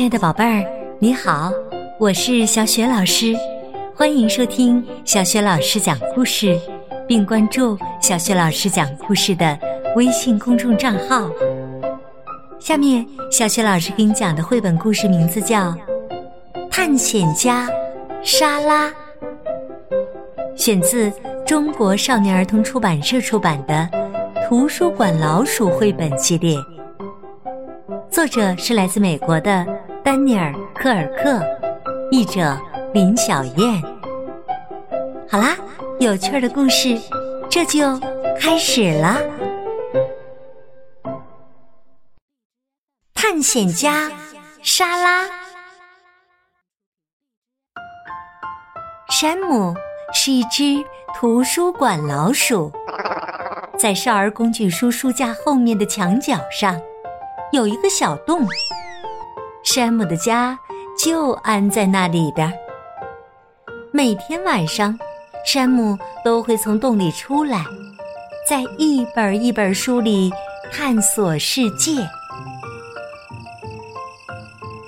亲爱的宝贝儿，你好，我是小雪老师，欢迎收听小雪老师讲故事，并关注小雪老师讲故事的微信公众账号。下面，小雪老师给你讲的绘本故事名字叫《探险家莎拉》，选自中国少年儿童出版社出版的《图书馆老鼠》绘本系列。作者是来自美国的丹尼尔·科尔克，译者林小燕。好啦，有趣的故事这就开始了。探险家莎拉，山姆是一只图书馆老鼠，在少儿工具书书架后面的墙角上。有一个小洞，山姆的家就安在那里边。每天晚上，山姆都会从洞里出来，在一本一本书里探索世界。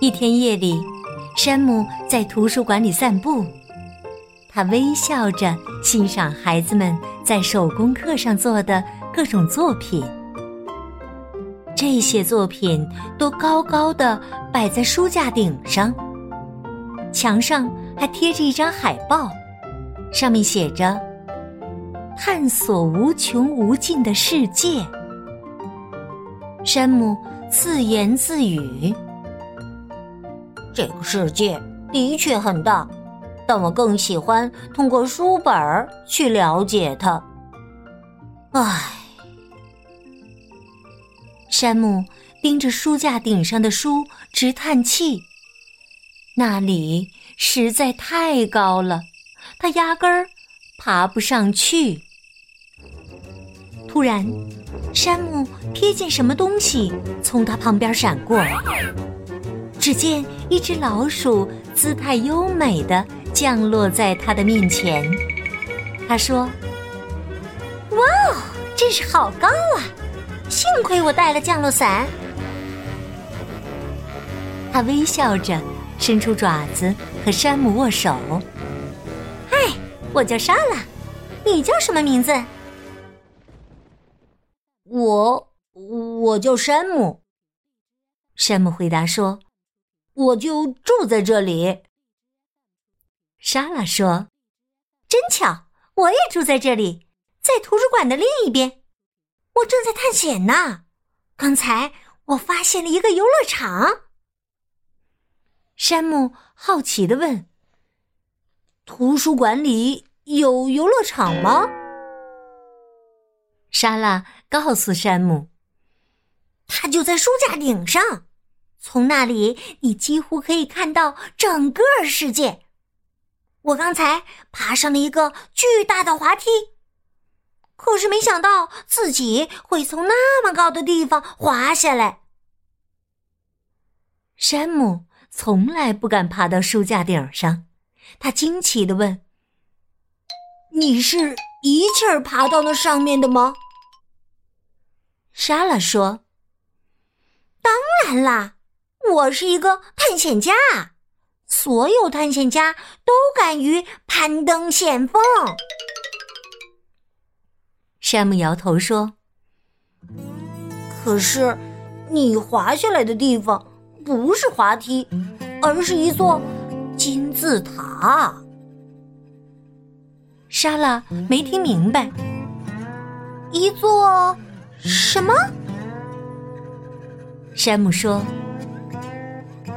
一天夜里，山姆在图书馆里散步，他微笑着欣赏孩子们在手工课上做的各种作品。这些作品都高高的摆在书架顶上，墙上还贴着一张海报，上面写着“探索无穷无尽的世界”。山姆自言自语：“这个世界的确很大，但我更喜欢通过书本去了解它。”唉。山姆盯着书架顶上的书，直叹气。那里实在太高了，他压根儿爬不上去。突然，山姆瞥见什么东西从他旁边闪过，只见一只老鼠姿态优美的降落在他的面前。他说：“哇哦，真是好高啊！”幸亏我带了降落伞。他微笑着伸出爪子和山姆握手。嗨，我叫莎拉，你叫什么名字？我我叫山姆。山姆回答说：“我就住在这里。”莎拉说：“真巧，我也住在这里，在图书馆的另一边。”我正在探险呢，刚才我发现了一个游乐场。山姆好奇的问：“图书馆里有游乐场吗？”莎拉告诉山姆：“它就在书架顶上，从那里你几乎可以看到整个世界。我刚才爬上了一个巨大的滑梯。”可是没想到自己会从那么高的地方滑下来。山姆从来不敢爬到书架顶上，他惊奇的问：“你是一气儿爬到那上面的吗？”莎拉说：“当然啦，我是一个探险家，所有探险家都敢于攀登险峰。”山姆摇头说：“可是，你滑下来的地方不是滑梯，而是一座金字塔。”莎拉没听明白，一座什么？山姆说：“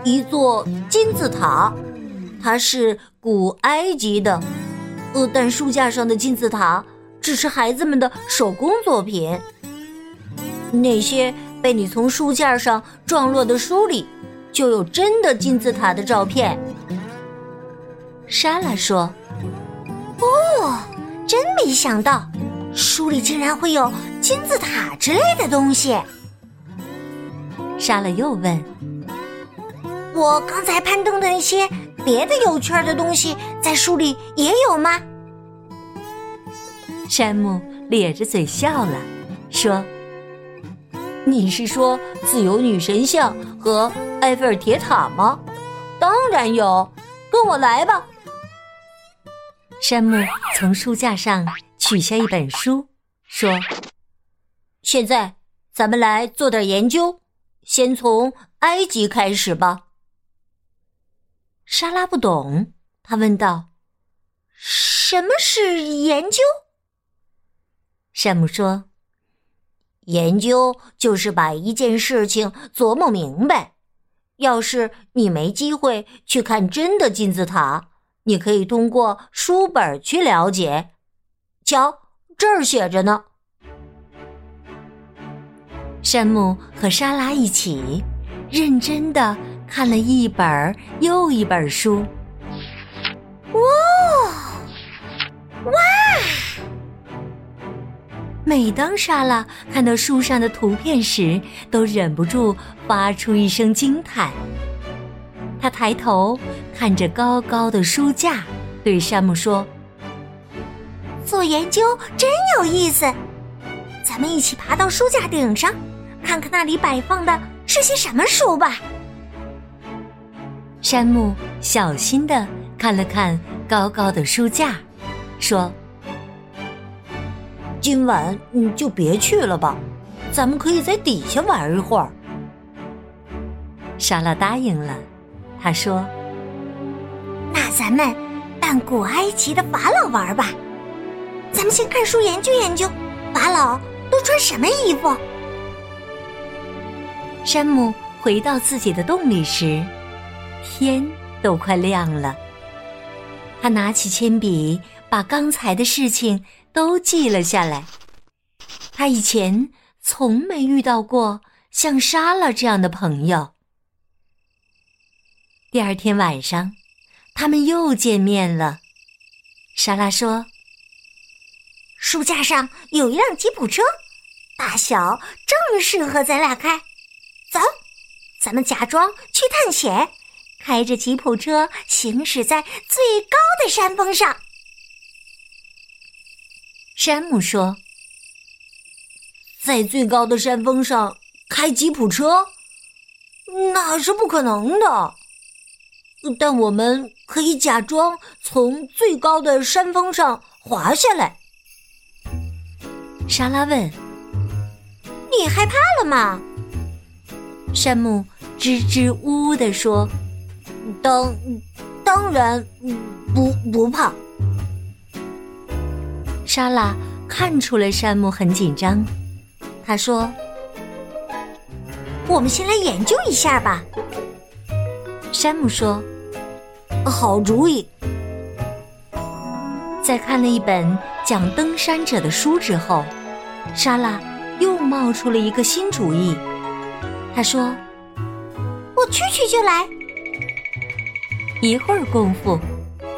一座金字塔，它是古埃及的，呃，但书架上的金字塔。”只是孩子们的手工作品。那些被你从书架上撞落的书里，就有真的金字塔的照片。莎拉说：“哦，真没想到，书里竟然会有金字塔之类的东西。”莎拉又问：“我刚才攀登的那些别的有趣的东西，在书里也有吗？”山姆咧着嘴笑了，说：“你是说自由女神像和埃菲尔铁塔吗？当然有，跟我来吧。山姆从书架上取下一本书，说：“现在咱们来做点研究，先从埃及开始吧。”莎拉不懂，他问道：“什么是研究？”山姆说：“研究就是把一件事情琢磨明白。要是你没机会去看真的金字塔。”你可以通过书本去了解。瞧，这儿写着呢。山姆和莎拉一起认真的看了一本又一本书。每当莎拉看到书上的图片时，都忍不住发出一声惊叹。他抬头看着高高的书架，对山姆说：“做研究真有意思，咱们一起爬到书架顶上，看看那里摆放的是些什么书吧。”山姆小心的看了看高高的书架，说：“今晚你就别去了吧，咱们可以在底下玩一会儿。”莎拉答应了。她说：“那咱们扮古埃及的法老玩吧。咱们先看书研究研究，法老都穿什么衣服。”山姆回到自己的洞里时，天都快亮了。他拿起铅笔，把刚才的事情都记了下来。他以前从没遇到过像莎拉这样的朋友。第二天晚上，他们又见面了。莎拉说：“书架上有一辆吉普车，大小正适合咱俩开。走，咱们假装去探险，开着吉普车行驶在最高的山峰上。”山姆说：“在最高的山峰上开吉普车，那是不可能的。”但我们可以假装从最高的山峰上滑下来。莎拉问：“你害怕了吗？”山姆支支吾吾地说：“当当然不不怕。”莎拉看出了山姆很紧张，他说：“我们先来研究一下吧。”山姆说。好主意！在看了一本讲登山者的书之后，莎拉又冒出了一个新主意。她说：“我去去就来。”一会儿功夫，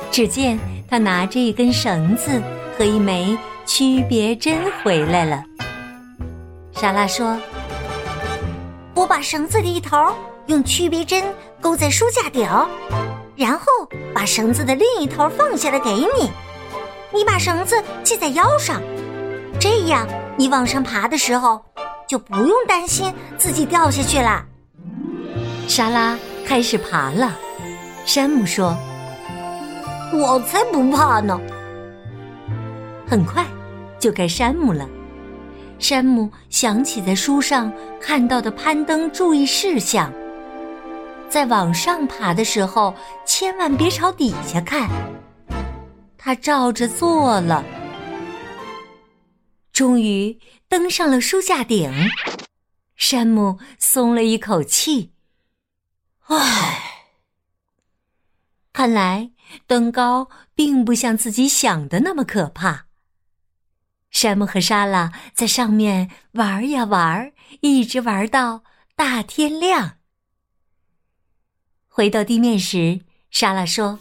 只见他拿着一根绳子和一枚区别针回来了。莎拉说：“我把绳子的一头用区别针勾在书架顶。”然后把绳子的另一头放下来给你，你把绳子系在腰上，这样你往上爬的时候就不用担心自己掉下去啦。莎拉开始爬了，山姆说：“我才不怕呢。”很快就该山姆了。山姆想起在书上看到的攀登注意事项。在往上爬的时候，千万别朝底下看。他照着做了，终于登上了书架顶。山姆松了一口气。唉，看来登高并不像自己想的那么可怕。山姆和莎拉在上面玩呀玩，一直玩到大天亮。回到地面时，莎拉说：“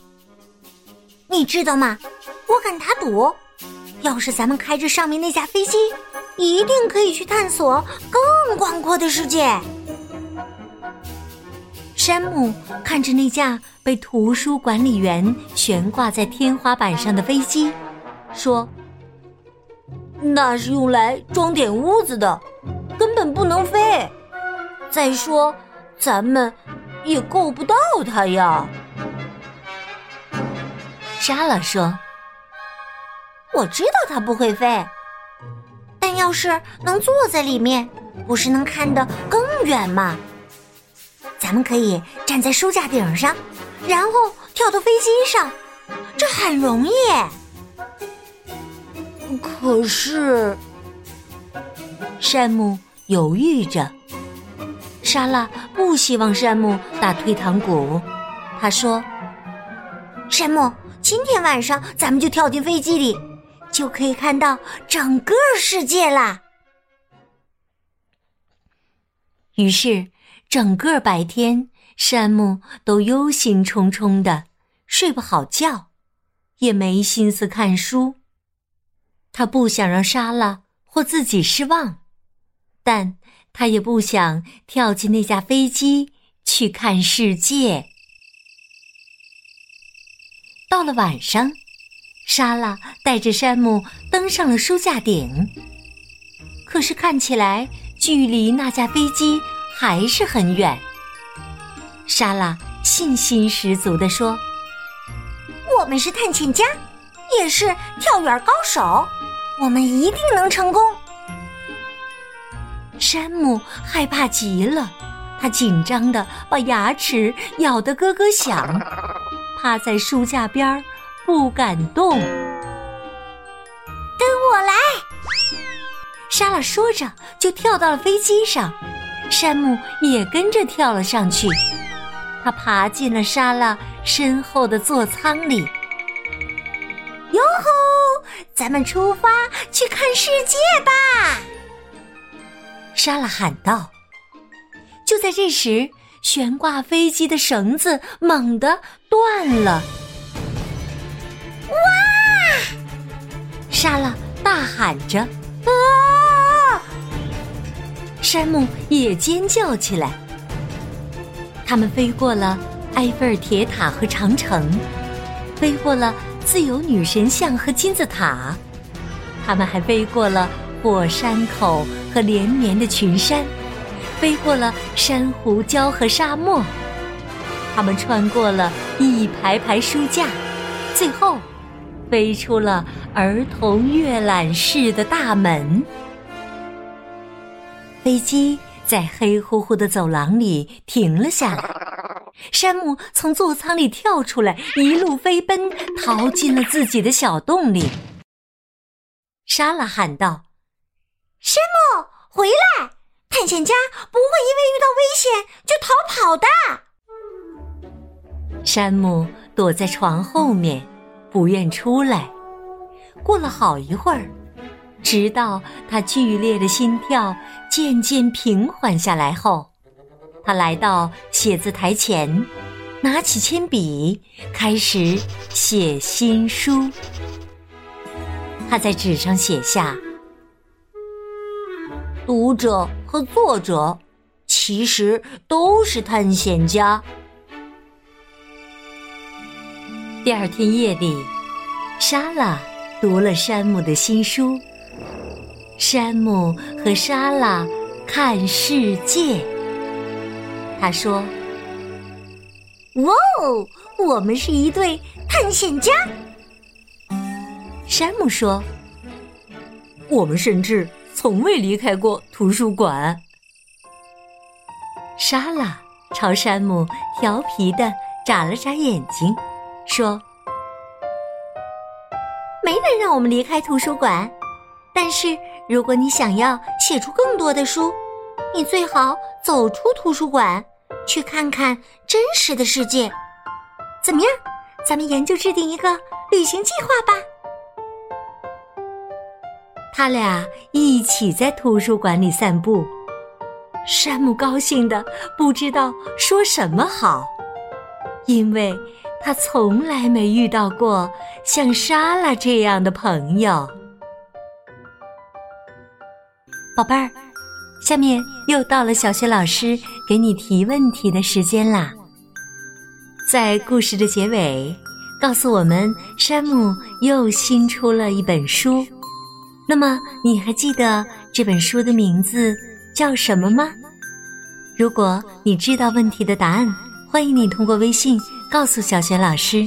你知道吗？我敢打赌，要是咱们开着上面那架飞机，一定可以去探索更广阔的世界。”山姆看着那架被图书管理员悬挂在天花板上的飞机，说：“那是用来装点屋子的，根本不能飞。再说，咱们……”也够不到它呀。莎拉说：“我知道它不会飞，但要是能坐在里面，不是能看得更远吗？咱们可以站在书架顶上，然后跳到飞机上，这很容易。可是，山姆犹豫着。莎拉不希望山姆打退堂鼓，他说：“山姆。”今天晚上咱们就跳进飞机里，就可以看到整个世界啦。于是，整个白天，山姆都忧心忡忡的，睡不好觉，也没心思看书。他不想让莎拉或自己失望，但他也不想跳进那架飞机去看世界。到了晚上，莎拉带着山姆登上了书架顶。可是看起来距离那架飞机还是很远。莎拉信心十足地说：“我们是探险家，也是跳远高手，我们一定能成功。”山姆害怕极了，他紧张的把牙齿咬得咯咯响。趴在书架边儿，不敢动。跟我来，莎拉说着就跳到了飞机上，山姆也跟着跳了上去。他爬进了莎拉身后的座舱里。哟吼！咱们出发去看世界吧！莎拉喊道。就在这时。悬挂飞机的绳子猛地断了！哇！莎拉大喊着：“啊！”山姆也尖叫起来。他们飞过了埃菲尔铁塔和长城，飞过了自由女神像和金字塔，他们还飞过了火山口和连绵的群山。飞过了珊瑚礁和沙漠，他们穿过了一排排书架，最后飞出了儿童阅览室的大门。飞机在黑乎乎的走廊里停了下来，山姆从座舱里跳出来，一路飞奔，逃进了自己的小洞里。莎拉喊道：“山姆，回来！”探险家不会因为遇到危险就逃跑的。山姆躲在床后面，不愿出来。过了好一会儿，直到他剧烈的心跳渐渐平缓下来后，他来到写字台前，拿起铅笔，开始写新书。他在纸上写下。读者和作者其实都是探险家。第二天夜里，莎拉读了山姆的新书。山姆和莎拉看世界。他说：“哇哦，我们是一对探险家。”山姆说：“我们甚至……”从未离开过图书馆。莎拉朝山姆调皮的眨了眨眼睛，说：“没人让我们离开图书馆，但是如果你想要写出更多的书，你最好走出图书馆，去看看真实的世界。怎么样？咱们研究制定一个旅行计划吧。”他俩一起在图书馆里散步，山姆高兴的不知道说什么好，因为他从来没遇到过像莎拉这样的朋友。宝贝儿，下面又到了小学老师给你提问题的时间啦。在故事的结尾，告诉我们山姆又新出了一本书。那么你还记得这本书的名字叫什么吗？如果你知道问题的答案，欢迎你通过微信告诉小雪老师。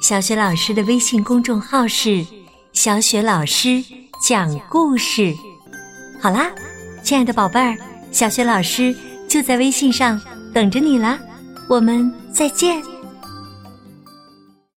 小雪老师的微信公众号是“小雪老师讲故事”。好啦，亲爱的宝贝儿，小雪老师就在微信上等着你啦，我们再见。